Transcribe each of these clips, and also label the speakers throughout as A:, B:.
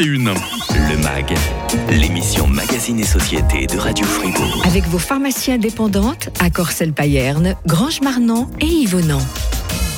A: une.
B: Le MAG, l'émission Magazine et Société de Radio Fribourg.
C: Avec vos pharmacies indépendantes à Corcelles-Payerne, Grange-Marnon et Yvonand.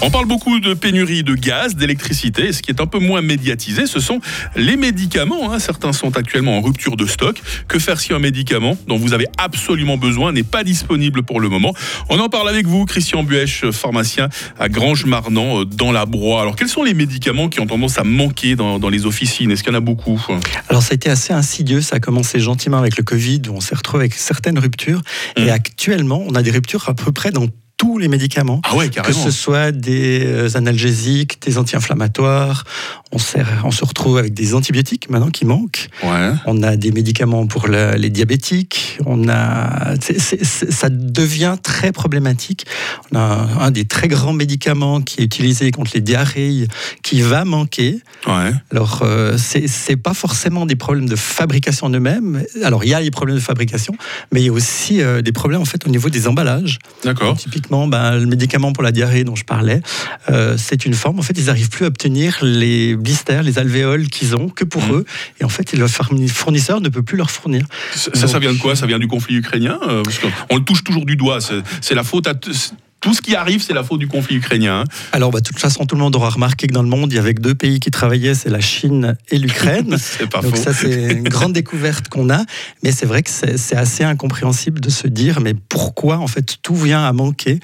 A: On parle beaucoup de pénurie de gaz, d'électricité. Ce qui est un peu moins médiatisé, ce sont les médicaments. hein. Certains sont actuellement en rupture de stock. Que faire si un médicament dont vous avez absolument besoin n'est pas disponible pour le moment? On en parle avec vous, Christian Buèche, pharmacien à Grange-Marnan, euh, dans la Broye. Alors, quels sont les médicaments qui ont tendance à manquer dans, dans les officines? Est-ce qu'il y en a beaucoup?
D: Alors ça a été assez insidieux, ça a commencé gentiment avec le Covid, où on s'est retrouvé avec certaines ruptures. Et actuellement, on a des ruptures à peu près dans tous les médicaments.
A: Ah ouais,
D: Que ce soit des euh, analgésiques, des anti-inflammatoires, on, se retrouve avec des antibiotiques maintenant qui manquent.
A: Ouais.
D: On a des médicaments pour la- les diabétiques. On a, ça devient très problématique. On a un, un des très grands médicaments qui est utilisé contre les diarrhées qui va manquer.
A: Ouais.
D: Alors, euh, c'est c'est pas forcément des problèmes de fabrication en eux-mêmes. Alors, il y a les problèmes de fabrication, mais il y a aussi euh, des problèmes en fait au niveau des emballages.
A: D'accord.
D: Typiquement, ben, le médicament pour la diarrhée dont je parlais, euh, c'est une forme. En fait, ils n'arrivent plus à obtenir les blisters, les alvéoles qu'ils ont que pour
A: Mhm.
D: eux, et en fait, le fournisseur ne peut plus leur fournir.
A: Ça, ça, ça vient de quoi? Ça vient du conflit ukrainien? Euh, parce qu'on- On le touche toujours du doigt. C'est c'est la faute à. Tout ce qui arrive, c'est la faute du conflit ukrainien. hein.
D: Alors, bah, de toute façon, tout le monde aura remarqué que dans le monde, il y avait que deux pays qui travaillaient, c'est la Chine et l'Ukraine.
A: c'est pas
D: Donc
A: faux.
D: ça, c'est une grande découverte qu'on a. Mais c'est vrai que c'est assez incompréhensible de se dire, mais pourquoi en fait tout vient à manquer?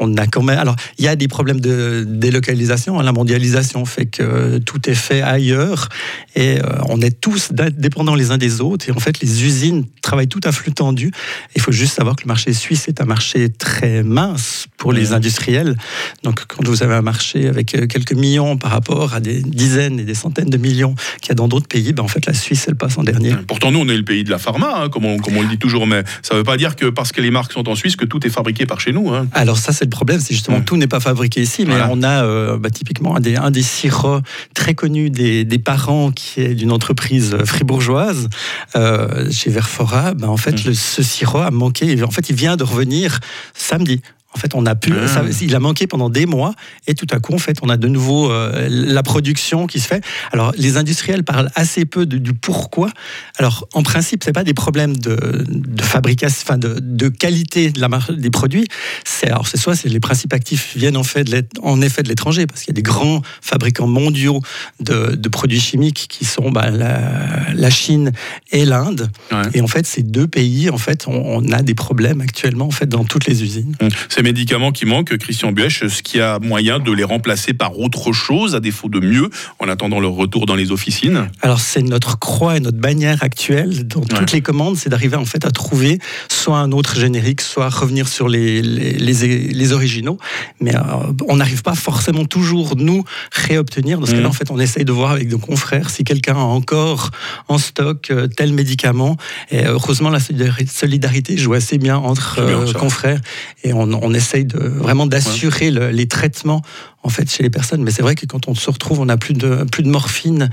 D: On a quand même. Alors, il y a des problèmes de délocalisation. hein. La mondialisation fait que tout est fait ailleurs et euh, on est tous da- dépendants les uns des autres. Et en fait, les usines travaillent tout à flux tendu. Il faut juste savoir que le marché suisse est un marché très mince pour les industriels. Donc, quand vous avez un marché avec euh, quelques millions par rapport à des dizaines et des centaines de millions qu'il y a dans d'autres pays, ben, en fait, la Suisse, elle passe en dernier.
A: Pourtant, nous, on est le pays de la pharma, hein, comme, on, comme on le dit toujours, mais ça ne veut pas dire que parce que les marques sont en Suisse, que tout est fabriqué par chez nous. hein.
D: Alors ça, c'est le problème, c'est justement
A: Ouais.
D: tout n'est pas fabriqué ici, mais
A: Voilà.
D: on a euh, bah, typiquement un des, un des sirops très connus des, des parents qui est d'une entreprise fribourgeoise, euh, chez Verfora. Bah, en fait,
A: Mm.
D: le- ce sirop a manqué. En fait, il vient de revenir samedi. En fait, on a pu,
A: Ah.
D: ça- il a manqué pendant des mois, et tout à coup, en fait, on a de nouveau euh, la production qui se fait. Alors, les industriels parlent assez peu de- du pourquoi. Alors, en principe, c'est pas des problèmes de, de fabrication, enfin de, de qualité de la des produits. C'est alors, c'est soit c'est les principes actifs viennent en fait de en effet de l'étranger, parce qu'il y a des grands fabricants mondiaux de, de produits chimiques qui sont bah, la, la Chine et l'Inde.
A: Ouais.
D: Et en fait, ces deux pays, en fait, on, on a des problèmes actuellement en fait dans toutes les usines.
A: Ces médicaments qui manquent, Christian Buèche, est-ce qu'il y a moyen de les remplacer par autre chose, à défaut de mieux, en attendant leur retour dans les officines
D: Alors c'est notre croix et notre bannière actuelle dans toutes
A: Ouais.
D: les commandes, c'est d'arriver en fait à trouver soit un autre générique, soit revenir sur les, les, les- les originaux. Mais euh, on n'arrive pas forcément toujours nous réobtenir. Dans ce cas-là, en fait, on essaye de voir avec nos confrères si quelqu'un a encore en stock euh, tel médicament. Et heureusement, la solidari- solidarité joue assez bien entre
A: bien,
D: euh, confrères et on, on essaye de vraiment d'assurer le- les traitements en fait chez les personnes. Mais c'est vrai que quand on se retrouve, on n'a plus de plus de morphine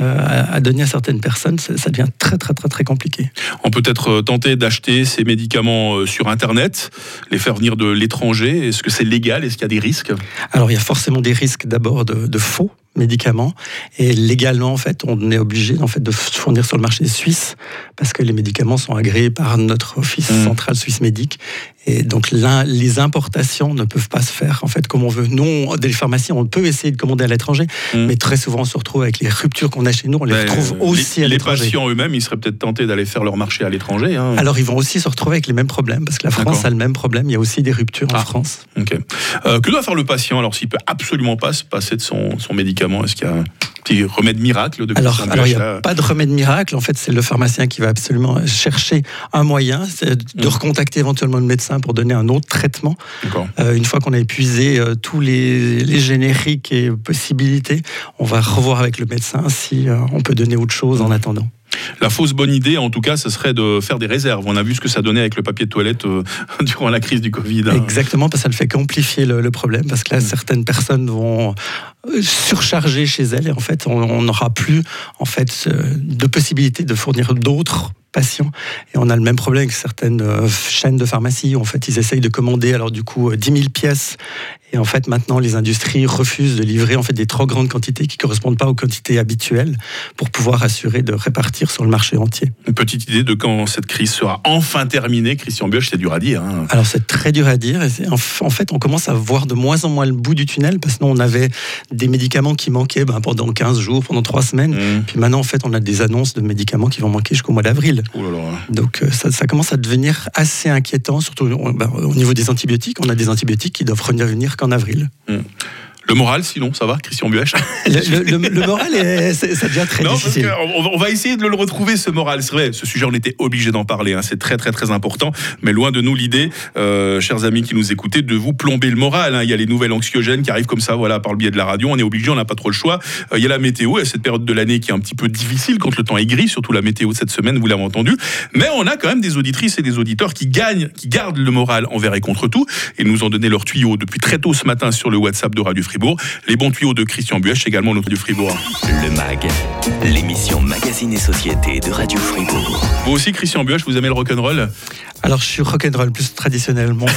D: euh, à, à donner à certaines personnes, ça, ça devient très très très très compliqué.
A: On peut être euh, tenté d'acheter ces médicaments euh, sur Internet, les faire venir de l'étranger. Est-ce que c'est légal? Est-ce qu'il y a des risques?
D: Alors il y a forcément des risques d'abord de, de faux médicaments et légalement en fait on est obligé en fait de fournir sur le marché suisse parce que les médicaments sont agréés par notre office
A: Mm.
D: central suisse médic et donc les importations ne peuvent pas se faire en fait comme on veut. Nous on- des pharmacies on peut essayer de commander à l'étranger
A: Mm.
D: mais très souvent on se retrouve avec les ruptures qu'on a chez nous on les
A: Ben,
D: retrouve
A: les-
D: aussi à
A: Les
D: l'étranger.
A: patients eux-mêmes, ils seraient peut-être tentés d'aller faire leur marché à l'étranger. hein.
D: Alors ils vont aussi se retrouver avec les mêmes problèmes parce que la France a le même problème. Il y a aussi des ruptures
A: Ah.
D: en France.
A: Ok. Euh, que doit faire le patient alors s'il peut absolument pas se passer de son, son médicament? Est-ce qu'il y a petit remède miracle de
D: Alors, alors il n'y a pas de remède miracle. En fait, c'est le pharmacien qui va absolument chercher un moyen, de
A: Mm.
D: recontacter éventuellement le médecin pour donner un autre traitement. Euh, une fois qu'on a épuisé euh, tous les, les génériques et possibilités, on va revoir avec le médecin si euh, on peut donner autre chose en attendant.
A: La fausse bonne idée, en tout cas, ce serait de faire des réserves. On a vu ce que ça donnait avec le papier de toilette euh, durant la crise du Covid. hein.
D: Exactement, parce que ça ne fait qu'amplifier le, le problème, parce que là, certaines personnes vont euh, surcharger chez elles, et en fait, on n'aura plus en fait de possibilité de fournir d'autres patients. Et on a le même problème avec certaines euh, chaînes de pharmacie. En fait, ils essayent de commander alors du coup 10 000 pièces et en fait, maintenant, les industries refusent de livrer en fait des trop grandes quantités qui correspondent pas aux quantités habituelles pour pouvoir assurer de répartir sur le marché entier.
A: Une petite idée de quand cette crise sera enfin terminée, Christian Bioche, c'est dur à dire. Hein.
D: Alors c'est très dur à dire. en, fait, on commence à voir de moins en moins le bout du tunnel parce que nous, on avait des médicaments qui manquaient ben, pendant 15 jours, pendant 3 semaines. Mmh. Puis maintenant, en fait, on a des annonces de médicaments qui vont manquer jusqu'au mois d'avril. Donc euh, ça, commence à devenir assez inquiétant, surtout ben, au niveau des antibiotiques. On a des antibiotiques qui doivent revenir qu'en avril.
A: Hmm. Le moral, sinon, ça va, Christian Buech?
D: Le, moral, ça devient très difficile.
A: on, va essayer de le retrouver, ce moral. C'est vrai, ce sujet, on était obligé d'en parler. Hein. C'est très, très, très important. Mais loin de nous l'idée, euh, chers amis qui nous écoutez, de vous plomber le moral. Hein. Il y a les nouvelles anxiogènes qui arrivent comme ça, voilà, par le biais de la radio. On est obligé, on n'a pas trop le choix. Euh, il y a la météo, et cette période de l'année qui est un petit peu difficile quand le temps est gris, surtout la météo de cette semaine, vous l'avez entendu. Mais on a quand même des auditrices et des auditeurs qui gagnent, qui gardent le moral envers et contre tout, et nous ont donné leur tuyau depuis très tôt ce matin sur le WhatsApp de Radio Fribourg. Les bons tuyau de Christian Buech, également notre du Fribourg.
B: Le MAG, l'émission Magazine et Société de Radio Fribourg.
A: Vous aussi, Christian Buech, vous aimez le rock'n'roll?
D: Alors, je suis rock'n'roll plus traditionnel. Mon,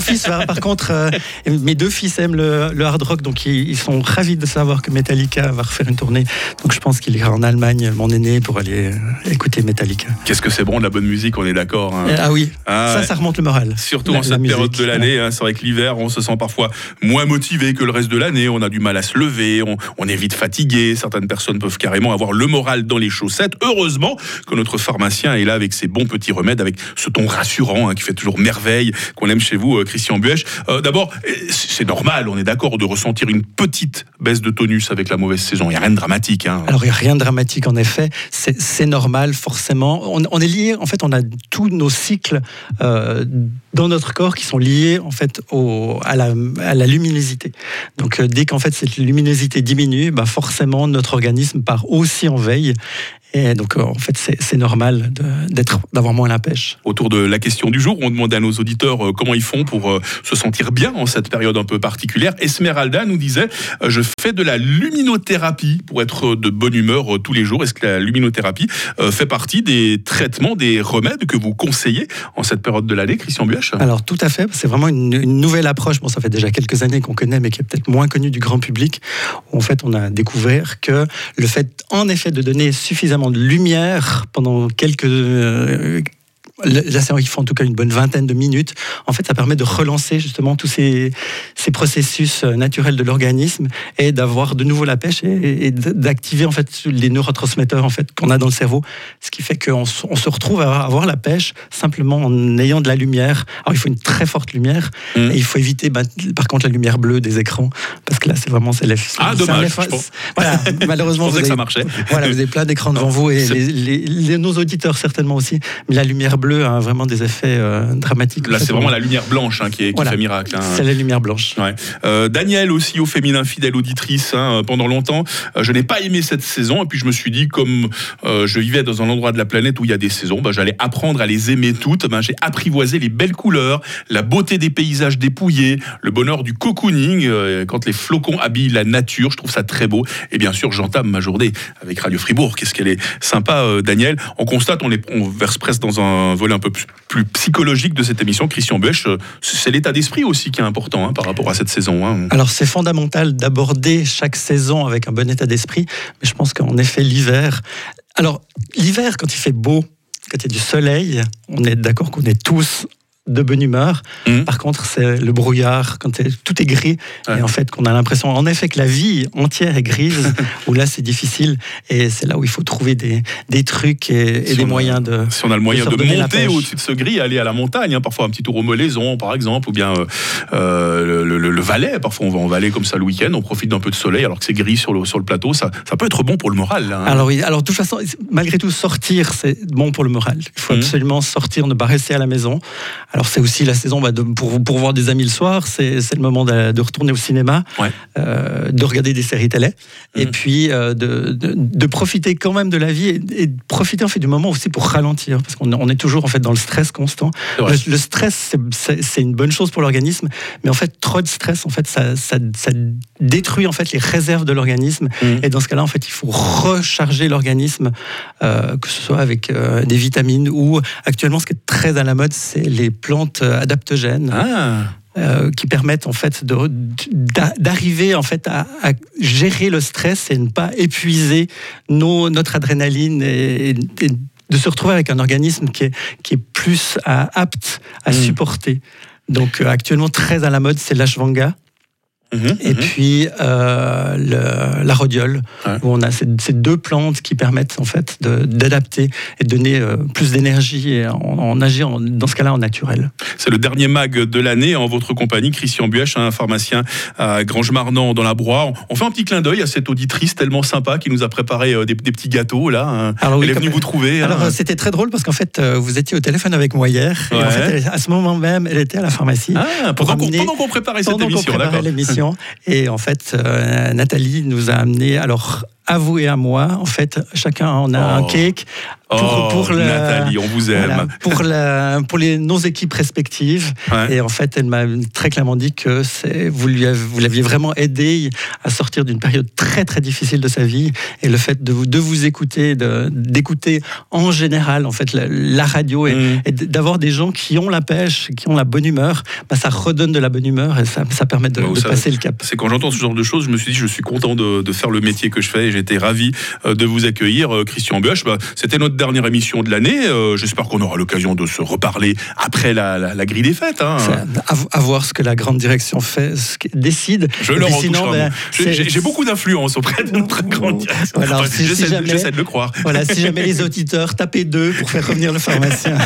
D: fils, va, par contre, euh, mes deux fils aiment le, hard rock, donc ils, sont ravis de savoir que Metallica va refaire une tournée. Donc, je pense qu'il ira en Allemagne, mon aîné, pour aller euh, écouter Metallica.
A: Qu'est-ce que c'est bon de la bonne musique, on est d'accord. Hein.
D: ah oui, ah ça, ça remonte le moral.
A: Surtout en cette période de l'année. Hein. c'est vrai que l'hiver, on se sent parfois moins motivé que le reste de l'année. On a du mal à se lever, on, on est vite fatigué. Certaines personnes peuvent carrément avoir le moral dans les chaussettes. Heureusement que notre pharmacien est là avec ses bons petits remèdes, avec ce ton rassurant hein, qui fait toujours merveille, qu'on aime chez vous, euh, Christian Buech. Euh, d'abord, euh, c'est normal, on est d'accord, de ressentir une petite baisse de tonus avec la mauvaise saison. Il n'y a rien de dramatique. Hein.
D: Alors, il n'y a rien de dramatique, en effet. C'est normal, forcément. On, est lié, en fait, on a tous nos cycles dans notre corps qui sont liés, en fait, au, à, la, à, la, luminosité. Donc, dès qu'en fait, cette luminosité diminue, bah forcément, notre organisme part aussi en veille. Et donc, euh, en fait, c'est normal d'avoir moins la pêche.
A: Autour de la question du jour, on demandait à nos auditeurs euh, comment ils font pour euh, se sentir bien en cette période un peu particulière. Esmeralda nous disait Je fais de la luminothérapie pour être de bonne humeur tous les jours. Est-ce que la luminothérapie fait partie des traitements, des remèdes que vous conseillez en cette période de l'année, Christian Buech
D: Alors, tout à fait. C'est vraiment une, une, nouvelle approche. Bon, ça fait déjà quelques années qu'on connaît, mais qui est peut-être moins connue du grand public. En fait, on a découvert que le fait, en effet, de donner suffisamment de lumière pendant quelques, euh, séance, ils font en tout cas une bonne vingtaine de minutes. En fait, ça permet de relancer justement tous ces, ces processus euh, naturels de l'organisme et d'avoir de nouveau la pêche et, d'activer en fait les neurotransmetteurs en fait qu'on a dans le cerveau, ce qui fait qu'on on se retrouve à avoir la pêche simplement en ayant de la lumière. Alors il faut une très forte lumière mmh. et il faut éviter bah, par contre la lumière bleue des écrans parce que là c'est vraiment c'est
A: Ah dommage.
D: Voilà, malheureusement
A: vous avez, que ça marchait.
D: Voilà, vous avez plein d'écrans devant vous et les, nos auditeurs certainement aussi, mais la lumière bleue a vraiment des effets euh, dramatiques.
A: Là, c'est vraiment la lumière blanche hein, qui, est, fait miracle. Hein.
D: C'est la lumière blanche.
A: Euh, Daniel aussi, au féminin fidèle auditrice, hein, pendant longtemps, euh, je n'ai pas aimé cette saison. Et puis je me suis dit, comme je vivais dans un endroit de la planète où il y a des saisons, bah, j'allais apprendre à les aimer toutes. Ben, J'ai apprivoisé les belles couleurs, la beauté des paysages dépouillés, le bonheur du cocooning, quand les flocons habillent la nature. Je trouve ça très beau. Et bien sûr, j'entame ma journée avec Radio Fribourg. Qu'est-ce qu'elle est sympa, Daniel. On constate, on, les, on verse presque dans un volet un peu plus, psychologique de cette émission, Christian Buech, euh, c'est l'état d'esprit aussi qui est important hein, par rapport à cette saison. Hein.
D: Alors c'est fondamental d'aborder chaque saison avec un bon état d'esprit, mais je pense qu'en effet l'hiver, alors l'hiver quand il fait beau, quand il y a du soleil, on est d'accord qu'on est tous de bonne humeur. Mmh. Par contre, c'est le brouillard, quand tout est gris, et en fait, qu'on a l'impression, en effet, que la vie entière est grise, où là, c'est difficile, et c'est là où il faut trouver des, des trucs et, des moyens de.
A: Si on a le moyen de, monter au-dessus de ce gris, aller à la montagne, hein, parfois un petit tour au Molaison, par exemple, ou bien euh, euh, le, Valais, parfois on va en Valais comme ça le week-end, on profite d'un peu de soleil alors que c'est gris sur le, sur le plateau, ça, ça peut être bon pour le moral. Hein.
D: Alors oui, alors de toute façon, malgré tout, sortir, c'est bon pour le moral. Il faut mmh. absolument sortir, ne pas rester à la maison. Alors c'est aussi la saison bah, de, pour, pour voir des amis le soir, c'est le moment de, de retourner au cinéma,
A: Ouais.
D: euh, de regarder des séries télé, et
A: Mhm.
D: puis euh, de, de, profiter quand même de la vie et, et de profiter en fait du moment aussi pour ralentir, parce qu'on on est toujours en fait dans le stress constant. Le, le stress, c'est- une bonne chose pour l'organisme, mais en fait trop de stress, en fait, ça, ça, ça détruit en fait les réserves de l'organisme.
A: Mhm.
D: Et dans ce cas-là, en fait, il faut recharger l'organisme, euh, que ce soit avec des vitamines ou actuellement, ce qui est très à la mode, c'est les plantes euh, adaptogènes
A: Ah,
D: euh, qui permettent en fait d'arriver en fait à, à gérer le stress et ne pas épuiser nos, notre adrénaline et, et de se retrouver avec un organisme qui est, qui est plus à- apte à
A: Mm.
D: supporter. Donc euh, actuellement très à la mode, c'est l'ashwanga
A: mhm,
D: et
A: mhm.
D: puis euh, le- la rhodiole,
A: Ouais.
D: où on a ces, ces deux plantes qui permettent en fait d'adapter et de donner euh, plus d'énergie en, en agir dans ce cas-là en naturel.
A: C'est le dernier mag de l'année en votre compagnie, Christian Buech, un pharmacien à Grange-Marnant dans la Broye. On fait un petit clin d'œil à cette auditrice tellement sympa qui nous a préparé euh, des, des petits gâteaux là. hein.
D: Alors oui,
A: Elle est venue vous trouver.
D: Alors
A: hein.
D: c'était très drôle parce qu'en fait vous étiez au téléphone avec moi hier et en
A: Ouais.
D: fait elle- à ce moment même elle était à la pharmacie.
A: Ah, pendant qu'on préparait cette émission.
D: Et en fait, euh, Nathalie nous a amené, alors à vous et à moi, en fait, chacun en a un
A: Oh.
D: cake pour,
A: oh,
D: pour le-
A: Nathalie, on vous aime.
D: voilà, pour, la, pour les, nos équipes respectives.
A: Ouais.
D: Et en fait, elle m'a très clairement dit que vous, lui avez- vous l'aviez vraiment aidé à sortir d'une période très très difficile de sa vie. Et le fait de vous, de vous écouter, d'écouter en général en fait la, la radio et,
A: Mm.
D: et d'avoir des gens qui ont la pêche, qui ont la bonne humeur, bah, ça redonne de la bonne humeur et ça, ça permet de,
A: Bah,
D: de passer le cap.
A: C'est quand j'entends ce genre de choses, je me suis dit, je suis content de, de faire le métier que je fais et j'étais ravi euh, de vous accueillir, euh, Christian Buech. Bah, C'était notre dernière émission de l'année. Euh, J'espère qu'on aura l'occasion de se reparler après la, la- la grille des fêtes. hein.
D: À, à voir ce que la grande direction fait, ce décide.
A: Je leur
D: sinon, ben.
A: J'ai- beaucoup d'influence auprès de notre grande direction.
D: Voilà,
A: Enfin,
D: si- si
A: J'essaie de- le croire.
D: Voilà, si jamais les auditeurs tapez deux pour faire revenir le pharmacien.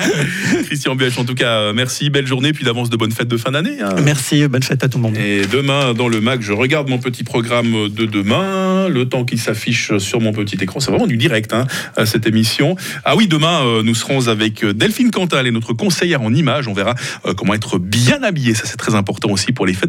A: Christian Buech, en tout cas, merci, belle journée, puis d'avance de bonnes fêtes de fin d'année. hein.
D: Merci, bonne fête à tout le monde.
A: Et demain, dans le MAC, je regarde mon petit programme de demain, le temps qui s'affiche sur mon petit écran. C'est vraiment du direct, hein, à cette émission. Ah oui, demain, euh, nous serons avec euh, Delphine Cantal et notre conseillère en images. On verra euh, comment être bien habillé. Ça, c'est très important aussi pour les fêtes.